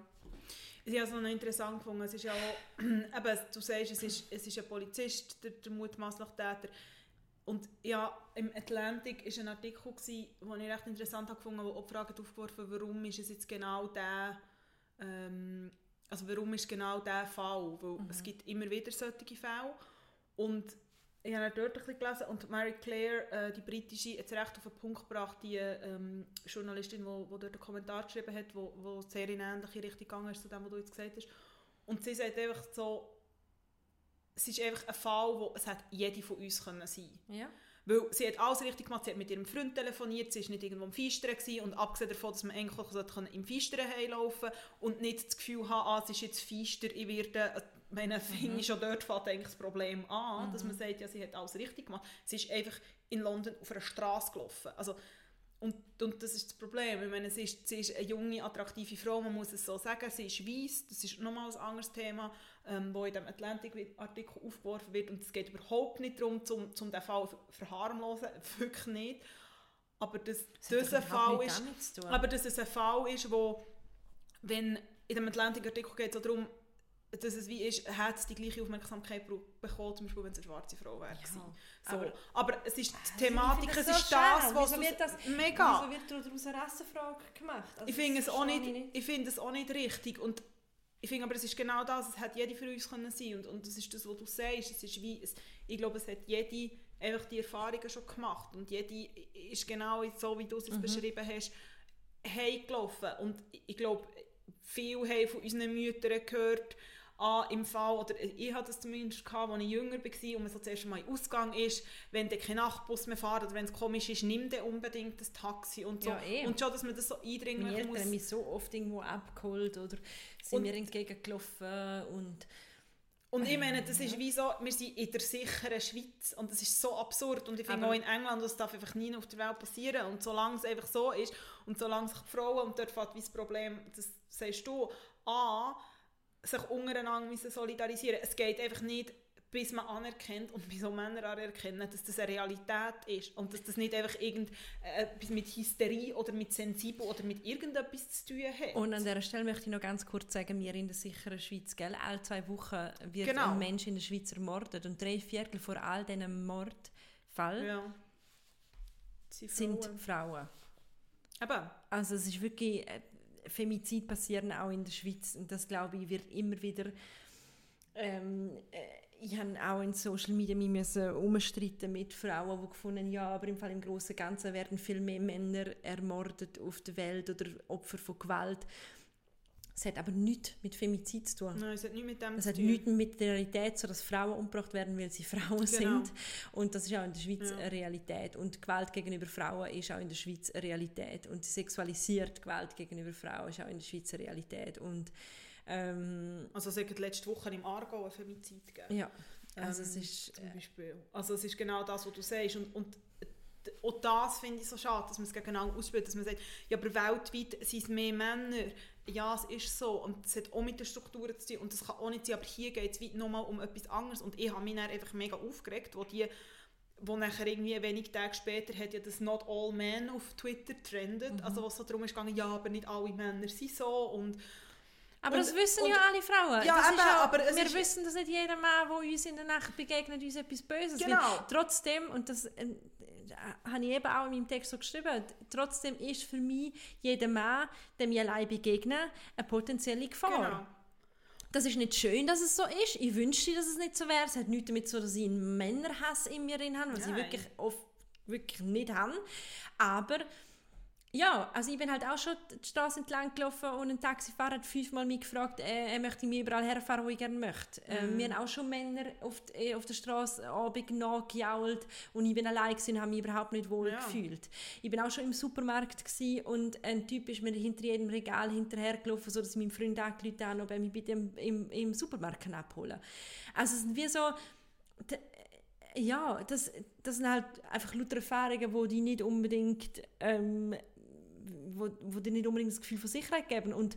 Ich habe es noch interessant gefunden. Es ist ja auch, eben, du sagst, es ist, es ist ein Polizist, der, der mutmaßliche Täter. Und ja, im Atlantic war ein Artikel, den ich recht interessant habe, wo auch die Frage aufgeworfen warum ist es jetzt genau der, ähm, also warum ist genau der Fall? Weil es gibt immer wieder solche Fälle. Und ich habe dort ein bisschen gelesen und Mary Claire, äh, die britische, hat es recht auf den Punkt gebracht, die ähm, Journalistin, die wo, wo dort einen Kommentar geschrieben hat, wo, wo sehr in eine ähnliche Richtung gegangen ist zu dem, was du jetzt gesagt hast. Und sie sagt einfach so, es ist einfach ein Fall, wo es hat jede von uns können sein ja. weil sie hat alles richtig gemacht, sie hat mit ihrem Freund telefoniert, sie war nicht irgendwo im Feistern gewesen, und abgesehen davon, dass man eigentlich im Feistern heimlaufen und nicht das Gefühl haben, ah, es ist jetzt Feister, ich werde, äh, meine, finde ich schon dort fängt eigentlich das Problem an, dass man sagt, ja, sie hat alles richtig gemacht. Sie ist einfach in London auf einer Straße gelaufen. Also, und, und das ist das Problem. Ich meine, sie ist, sie ist eine junge, attraktive Frau, man muss es so sagen. Sie ist weiss, das ist nochmal ein anderes Thema, ähm, wo in dem Atlantic-Artikel aufgeworfen wird. Und es geht überhaupt nicht darum, zum, zum den Fall zu verharmlosen, wirklich nicht. Aber dass Das das ein Fall ist, aber dass es ein Fall ist, wo, wenn in dem Atlantic-Artikel geht es darum, dass es wie ist, hat es die gleiche Aufmerksamkeit bekommen, zum Beispiel, wenn es eine schwarze Frau wäre. gewesen. so. aber- aber, es ist die Also, Thematik, es ist so das, was Wieso wird das, mega. Wieso wird daraus eine Rassenfrage gemacht? Also Ich finde es auch nicht, ich ich finde es auch nicht richtig und ich finde aber es ist genau das, es hat jede von uns können sein und, und das ist das, was du sagst, es ist wie, es, ich glaube es hat jede einfach die Erfahrungen schon gemacht und jede ist genau so, wie du es jetzt beschrieben hast, heimgelaufen und ich glaube, viele haben von unseren Müttern gehört, ah, im Fall, oder ich hatte das zumindest gehabt, als ich jünger war und man so zuerst mal im Ausgang ist, wenn dann kein Nachtbus mehr fährt oder wenn es komisch ist, nimm dann unbedingt das Taxi und so. Ja, eh. und schon, dass man das so Meine eindringlich Eltern muss. haben mich so oft irgendwo abgeholt oder sind Und- mir entgegengelaufen und Und ich meine, das ist wie so, wir sind in der sicheren Schweiz und das ist so absurd und ich finde auch in England, das darf einfach nie auf der Welt passieren und solange es einfach so ist und solange sich die Frauen, und dort fängt wie das Problem, das sagst du, an, sich untereinander müssen solidarisieren Es geht einfach nicht, bis man anerkennt und bis auch Männer anerkennen, dass das eine Realität ist und dass das nicht einfach irgendetwas mit Hysterie oder mit Sensibel oder mit irgendetwas zu tun hat. Und an dieser Stelle möchte ich noch ganz kurz sagen, wir in der sicheren Schweiz, gell? alle zwei Wochen wird Genau. ein Mensch in der Schweiz ermordet und drei Viertel von all diesen Mordfällen ja. Sind Frauen. Frauen. Eben. Also es ist wirklich, äh, Femizid passieren auch in der Schweiz und das glaube ich wird immer wieder, ähm, äh, ich habe auch in Social Media mich müssen umstreiten mit Frauen, die gefunden ja, aber im Fall im Großen und Ganzen werden viel mehr Männer ermordet auf der Welt oder Opfer von Gewalt. Es hat aber nichts mit Femizid zu tun. Nein, es hat nichts mit dem Es zu hat tun. nichts mit der Realität, so dass Frauen umgebracht werden, weil sie Frauen Genau. sind. Und das ist auch in der Schweiz Ja. eine Realität. Und Gewalt gegenüber Frauen ist auch in der Schweiz eine Realität. Und sexualisierte Gewalt gegenüber Frauen ist auch in der Schweiz eine Realität. Und ähm, Also es hat letzte Woche im Argo ein Femizid gegeben. ja, also es Ähm, ist... zum Äh, Beispiel. Also es ist genau das, was du sagst. Und, und auch das finde ich so schade, dass man es gegeneinander ausspielt, dass man sagt, ja, aber weltweit sind es mehr Männer. Ja, es ist so. Und es hat auch mit den Strukturen zu tun. Und das kann auch nicht sein, aber hier geht es weit nochmal um etwas anderes. Und ich habe mich dann einfach mega aufgeregt, wo die wo nachher irgendwie wenige Tage später hat ja das Not All Men auf Twitter trendet. Also was so darum ist gegangen, ja, aber nicht alle Männer sind so und aber und- das wissen und- ja alle Frauen. Ja, eben, auch, aber wir ist- wissen, dass nicht jeder Mann, der uns in der Nacht begegnet, uns etwas Böses will. Genau. Trotzdem, und das äh, habe ich eben auch in meinem Text so geschrieben, trotzdem ist für mich jeder Mann, dem ich allein begegne, eine potenzielle Gefahr. genau. Das ist nicht schön, dass es so ist. Ich wünschte, dass es nicht so wäre. Es hat nichts damit zu tun, dass ich einen Männerhass in mir drin habe, was ich Nein. wirklich oft wirklich nicht habe. Aber ja, also ich bin halt auch schon die Straße entlang gelaufen und ein Taxifahrer hat fünfmal mich gefragt, äh, er möchte mich überall herfahren, wo ich gerne möchte. Äh, Mhm. wir haben auch schon Männer auf, äh, auf der Straße Abend nachgejault und ich bin allein gewesen und habe mich überhaupt nicht wohl Ja. gefühlt. Ich bin auch schon im Supermarkt und ein Typ ist mir hinter jedem Regal hinterhergelaufen, so dass ich meinem Freund angerufen habe, ob er mich bitte im, im, im Supermarkt kann abholen Also es sind wie so... ja, das, das sind halt einfach lauter Erfahrungen, die die nicht unbedingt, ähm, wo, wo dir nicht unbedingt das Gefühl von Sicherheit geben. Und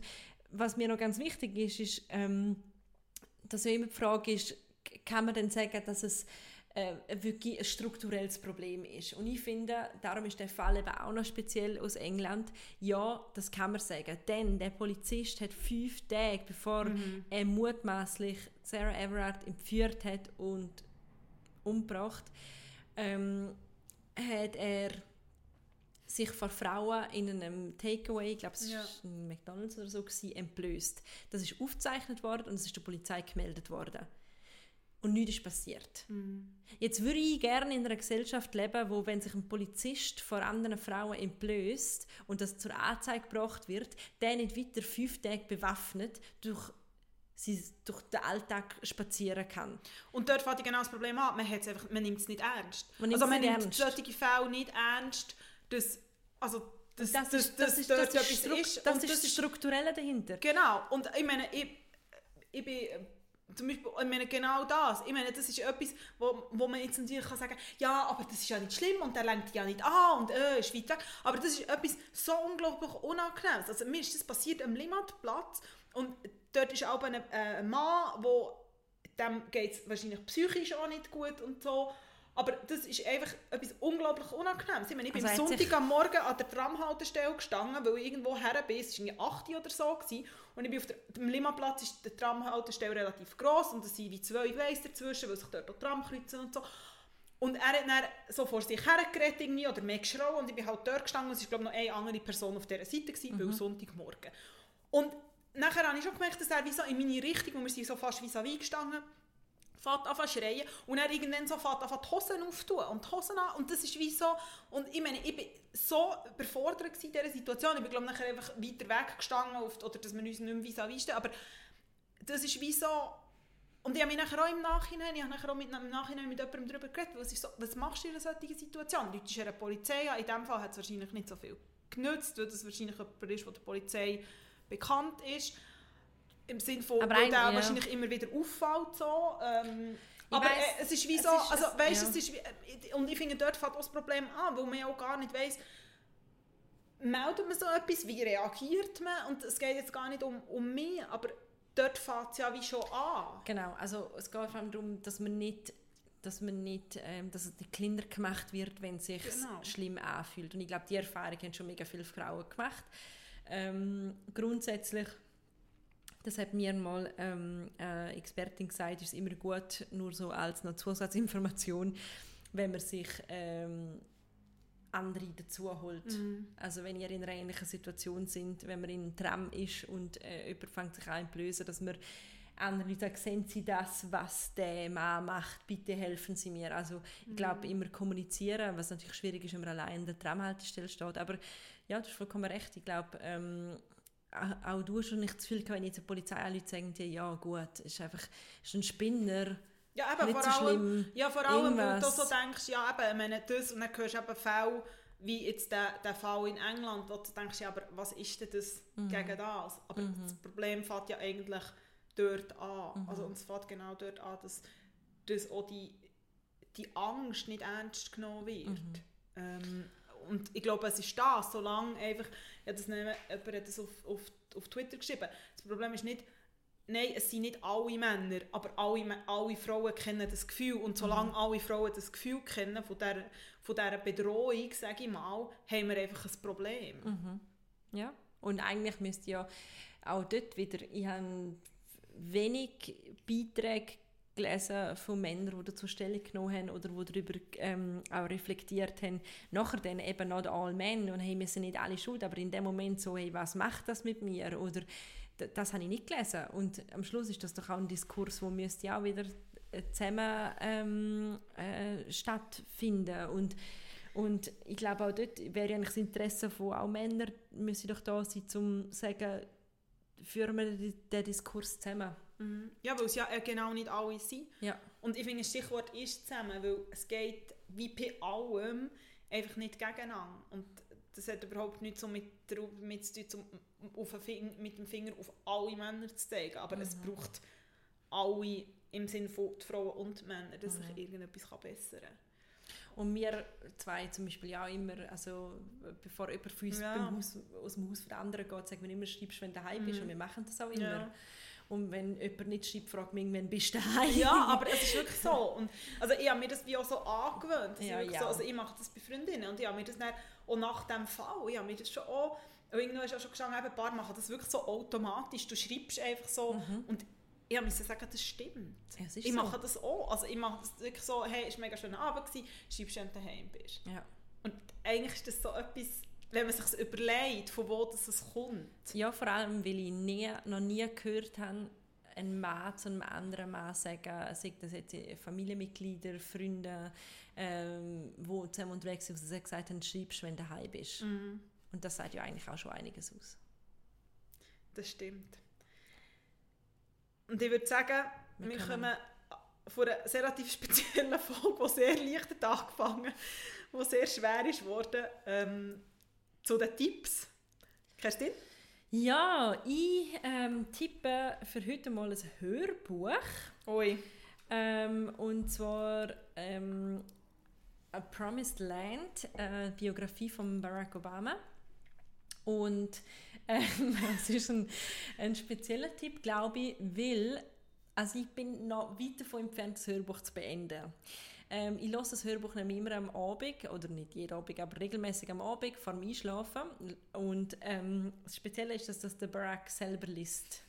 was mir noch ganz wichtig ist, ist, ähm, dass ja immer die Frage ist, kann man denn sagen, dass es äh, wirklich ein strukturelles Problem ist. Und ich finde, darum ist der Fall eben auch noch speziell aus England. Ja, das kann man sagen. Denn der Polizist hat fünf Tage, bevor er mutmaßlich Sarah Everard entführt hat und umgebracht, ähm, hat er sich vor Frauen in einem Takeaway, ich glaube es Ja. war ein McDonalds oder so, gewesen, entblößt. Das ist aufgezeichnet worden und es ist der Polizei gemeldet worden. Und nichts ist passiert. Jetzt würde ich gerne in einer Gesellschaft leben, wo, wenn sich ein Polizist vor anderen Frauen entblößt und das zur Anzeige gebracht wird, der nicht weiter fünf Tage bewaffnet durch, sie, durch den Alltag spazieren kann. Und dort fängt genau das Problem an, man, einfach, man nimmt es nicht ernst. Man nimmt also man nimmt ernst. solche Fälle nicht ernst, dass, also, dass, Das, dass, ist, das, dass ist, dort das, ist, etwas ist. das ist das Strukturelle dahinter. Genau, und ich meine, ich, ich bin zum Beispiel, ich meine genau das, ich meine, das ist etwas, wo, wo man jetzt natürlich kann sagen ja, aber das ist ja nicht schlimm und der lenkt ja nicht an und äh, ist weit weg, aber das ist etwas so unglaublich Unangenehmes. Also mir ist das passiert am Limmatplatz und dort ist auch ein, äh, ein Mann, wo dem geht es wahrscheinlich psychisch auch nicht gut und so, aber das ist einfach etwas unglaublich Unangenehmes. Ich meine, ich bin Also am Sonntag am Morgen an der Tramhaltestelle gestanden, weil ich irgendwo her bin. Es war irgendwie 8 Uhr oder so. Gewesen. Und ich bin auf der, dem Limaplatz ist die Tramhaltestelle relativ gross und es sind wie zwei Gleise dazwischen, weil sich dort auch Tram kreuzen und so. Und er hat dann so vor sich hergeredet irgendwie oder mehr geschrauen und ich bin halt dort gestanden und es war glaube ich noch eine andere Person auf dieser Seite, gewesen, Mhm. weil Sonntagmorgen. Und nachher habe ich schon gemerkt, dass er wie so in meine Richtung, wo wir sind so fast vis-à-vis gestanden, fährt an schreien und er irgendwann so fährt an die Hosen auftun und die Hosen an und das ist wie so und ich meine, ich bin so überfordert in dieser Situation, ich bin glaube nachher einfach weiter weg gestanden auf, oder dass wir uns nicht mehr vis-à-vis aber das ist wie so und ich habe mich nachher auch im Nachhinein, ich habe nachher auch mit, im Nachhinein mit jemandem darüber geredet, weil ist so, was machst du in einer solchen Situation? Leute ist eine Polizei, ja, in diesem Fall hat es wahrscheinlich nicht so viel genützt, weil das wahrscheinlich jemand ist, der der Polizei bekannt ist. Im Sinne von, Aber weil der ja. wahrscheinlich immer wieder auffällt so. Ähm, aber weiss, äh, es ist wie so, ist- also weißt, ja. es ist wie, äh, und ich finde, dort fängt auch das Problem an, weil man ja auch gar nicht weiss, meldet man so etwas, wie reagiert man und es geht jetzt gar nicht um, um mich, aber dort fängt es ja wie schon an. Genau, also es geht vor allem darum, dass man nicht dass man nicht, ähm, dass es nicht kleiner gemacht wird, wenn es sich Genau. schlimm anfühlt. Und ich glaube, die Erfahrung haben schon mega viele Frauen gemacht. Ähm, grundsätzlich, das hat mir mal ähm, eine Expertin gesagt, ist immer gut, nur so als noch Zusatzinformation, wenn man sich ähm, andere dazu holt. Also wenn ihr in einer ähnlichen Situation sind, wenn man in einem Tram ist und äh, jemand fängt sich an zu dass man anderen Leuten sagt, sehen Sie das, was der Mann macht, bitte helfen Sie mir. Also ich glaube, immer kommunizieren, was natürlich schwierig ist, wenn man allein an der Tramhaltestelle steht. Aber ja, du hast vollkommen recht. Ich glaube, ähm, auch- du hast schon nicht das Gefühl, gehabt, wenn jetzt die Polizei Leute sagen ja gut, ist einfach ist ein Spinner, Ja, eben, nicht vor so allem, schlimm. ja, vor allem weil du so denkst, ja, eben, ich meine, das, und dann hörst du eben Fälle, wie jetzt der, der Fall in England, wo du denkst, ja, aber was ist denn das Mhm. gegen das? Aber das Problem fängt ja eigentlich dort an. Mhm. Also, und es fängt genau dort an, dass, dass auch die, die Angst nicht ernst genommen wird. Mhm. Ähm, und ich glaube, es ist das, solange einfach, ja, das jemand hat das auf, auf, auf Twitter geschrieben, das Problem ist nicht, nein, es sind nicht alle Männer, aber alle, alle Frauen kennen das Gefühl. Und solange alle Frauen das Gefühl kennen von dieser, von dieser Bedrohung, sage ich mal, haben wir einfach ein Problem. Ja, und eigentlich müsste ja auch dort wieder, ich habe wenig Beiträge gelesen von Männern, die dazu Stellung genommen haben oder die darüber ähm, auch reflektiert haben. Nachher dann eben not all men und hey, wir sind nicht alle schuld, aber in dem Moment so, hey, was macht das mit mir? Oder das habe ich nicht gelesen. Und am Schluss ist das doch auch ein Diskurs, wo müsste auch wieder äh, zusammen ähm, äh, stattfinden und und ich glaube auch dort wäre eigentlich das Interesse von auch Männern müsse doch da sein, um zu sagen, führen wir den Diskurs zusammen. Ja, weil es ja äh, genau nicht alle sind. Ja. Und ich finde, das Stichwort ist zusammen, weil es geht wie bei allem einfach nicht gegeneinander. Und das hat überhaupt nichts so mit, mit, zu tun, um mit dem Finger auf alle Männer zu zeigen. Aber es braucht alle im Sinne von die Frauen und Männer, dass sich irgendetwas kann bessern kann. Und wir zwei zum Beispiel ja auch immer, also bevor jemand von uns Ja. Haus, aus dem Haus von anderen geht, sagen wir immer, schreibst, wenn du daheim bist. Und wir machen das auch immer. Mhm. Ja. Und wenn jemand nicht schreibt, fragt mich, wann bist du daheim? Ja, aber es ist wirklich so. Und, also ich habe mir das wie auch so angewöhnt. Ja, ja. So, also ich mache das bei Freundinnen und ich habe mir das dann auch nach dem Fall, ich habe mir das schon auch, irgendwann ist auch schon eben, ein paar machen das wirklich so automatisch. Du schreibst einfach so und ich musste sagen, das stimmt. Ja, ist Ich so. mache das auch. Also ich mache das wirklich so, hey, es war ein mega schöner Abend, gewesen, schreibst du, wenn du daheim bist. Ja. Und eigentlich ist das so etwas, wenn man sich überlegt, von wo das es kommt. Ja, vor allem, weil ich nie, noch nie gehört habe, ein Mann zu einem anderen Mann sagen, sei das jetzt Familienmitglieder, Freunde, ähm, die zusammen unterwegs sind, wo sie gesagt haben, schreibst, wenn du daheim bist. Mhm. Und das sagt ja eigentlich auch schon einiges aus. Das stimmt. Und ich würde sagen, Wir wir, kommen von einer sehr relativ speziellen Folge, die sehr leicht hat angefangen die sehr schwer ist geworden, ähm, zu den Tipps. Kerstin? Ja, ich ähm, tippe für heute mal ein Hörbuch. Ui. Ähm, und zwar ähm, A Promised Land, äh, Biografie von Barack Obama. Und ähm, es ist ein, ein spezieller Tipp, glaube ich, weil also ich bin noch weit davon entfernt, das Hörbuch zu beenden. Ähm, ich höre das Hörbuch nämlich immer am Abend, oder nicht jeden Abend, aber regelmäßig am Abend vor dem Einschlafen. Und ähm, das Spezielle ist, dass das der Barack selber liest.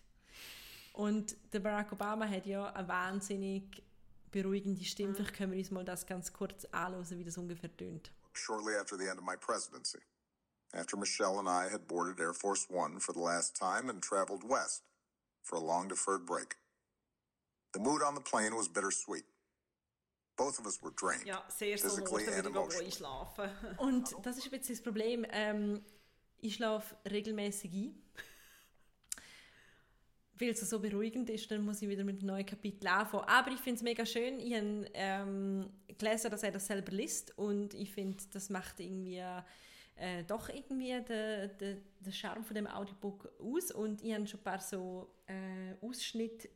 Und der Barack Obama hat ja eine wahnsinnig beruhigende Stimme. Vielleicht können wir uns mal das ganz kurz anhören, wie das ungefähr tönt. shortly after the end of my presidency, after Michelle and I had boarded Air Force One for the last time and traveled west for a long deferred break. The mood on the plane was bittersweet. Both of us were drained. Ja, sehr so and würde ich einschlafen. Und das ist ein bisschen das Problem. Ähm, ich schlafe regelmäßig ein. Weil es so beruhigend ist, dann muss ich wieder mit einem neuen Kapitel anfangen. Aber ich finde es mega schön. Ich habe ähm, gelesen, dass er das selber liest und ich finde, das macht irgendwie äh, doch irgendwie den, den, den Charme von dem Audiobook aus. Und ich habe schon ein paar so äh, Ausschnitte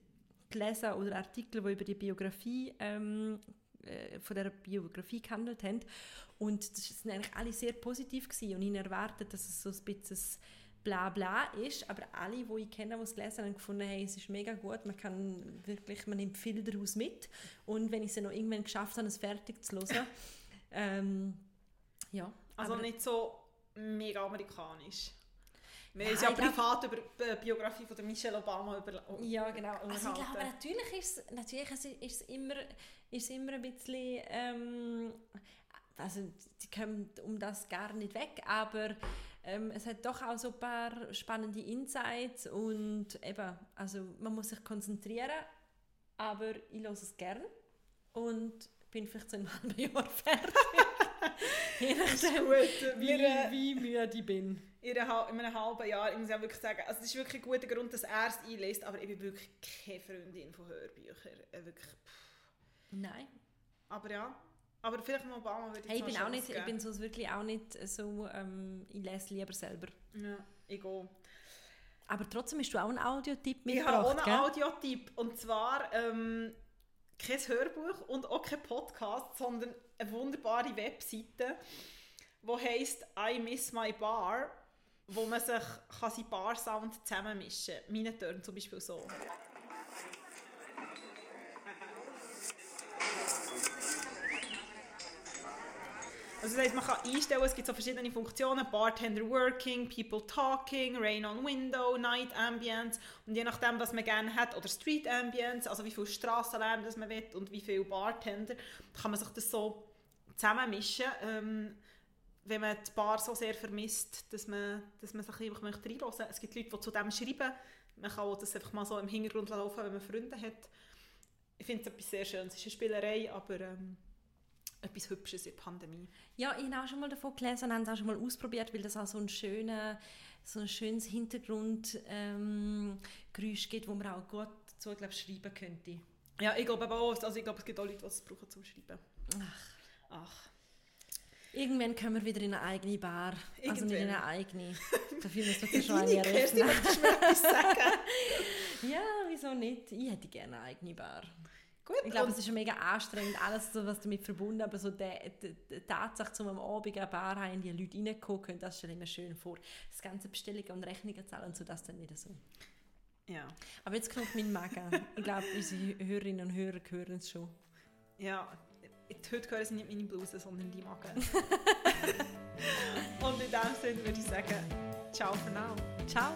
gelesen oder Artikel, die über die Biografie ähm, äh, von der Biografie gehandelt haben. Und das sind eigentlich alle sehr positiv gewesen. und ich erwartet, dass es so ein bisschen Blabla ist, aber alle, die ich kenne, die es gelesen haben, haben gefunden, hey, es ist mega gut, man kann wirklich, man nimmt viel daraus mit und wenn ich es noch irgendwann geschafft habe, es fertig zu hören, ähm, ja. Also aber- nicht so mega amerikanisch. Wir haben ja privat über die Biografie von der Michelle Obama über Ja, genau. Also ich glaube, natürlich ist es, natürlich ist immer, ist immer ein bisschen, ähm, also die kommen um das gar nicht weg, aber ähm, es hat doch auch so ein paar spannende Insights und eben, also man muss sich konzentrieren, aber ich höre es gern und bin vielleicht so in einem halben Jahr fertig. Je nachdem, gut. wie, äh, wie müde ich bin. In, einer, hal- in einem halben Jahr, ich muss ja wirklich sagen, also es ist wirklich ein guter Grund, dass er es einlässt, aber ich bin wirklich keine Freundin von Hörbüchern. Äh, Wirklich, pff. Nein. aber ja, aber vielleicht mal Obama würde ich Hey, ich bin auch nicht, Chance ich geben. bin sonst wirklich auch nicht so, ähm, ich lese lieber selber. Ja, ich gehe. Aber trotzdem hast du auch einen Audiotipp Ich habe auch mitgebracht, einen? Audiotipp und zwar ähm, kein Hörbuch und auch kein Podcast, sondern eine wunderbare Webseite, die heisst I Miss My Bar, wo man sich kann seinen Bar-Sound zusammenmischen kann. Meine Töne zum Beispiel so. Also das heisst, man kann einstellen, es gibt so verschiedene Funktionen, Bartender Working, People Talking, Rain on Window, Night Ambience und je nachdem, was man gerne hat, oder Street Ambience, also wie viel Strassenlärm man will und wie viel Bartender, kann man sich das so zusammenmischen, ähm, wenn man die Bar so sehr vermisst, dass man, dass man sich einfach möchte möchte. Es gibt Leute, die zu dem schreiben, man kann auch das einfach mal so im Hintergrund laufen, wenn man Freunde hat. Ich finde es etwas sehr Schönes. Es ist eine Spielerei, aber ähm, etwas Hübsches in der Pandemie. Ja, ich habe auch schon mal davon gelesen und habe es auch schon mal ausprobiert, weil das auch so ein, schöner, so ein schönes Hintergrundgeräusch ähm, gibt, wo man auch gut dazu glaub, schreiben könnte. Ja, ich glaube auch, also ich glaube, es gibt auch Leute, die es brauchen zum Schreiben. Ach. Ach. Irgendwann kommen wir wieder in eine eigene Bar. Also nicht in Irgendwann. eine eigene. Dafür müssen wir schon eine eröffnen. sagen? Ja, wieso nicht? Ich hätte gerne eine eigene Bar. Gut, Ich glaube, es ist mega anstrengend, alles, was damit verbunden aber so der, der Tatsache, um am Abend eine Bar haben, die Leute reingucken, das stelle ich mir schön vor. Das ganze Bestellungen und Rechnungen zahlen und so, das dann wieder so. ja. Aber jetzt knurrt mein Magen. Ich glaube, unsere Hörerinnen und Hörer hören es schon. Ja, heute hören sie nicht meine Bluse, sondern die Magen. und in dem Sinne würde ich sagen, ciao für now. Ciao!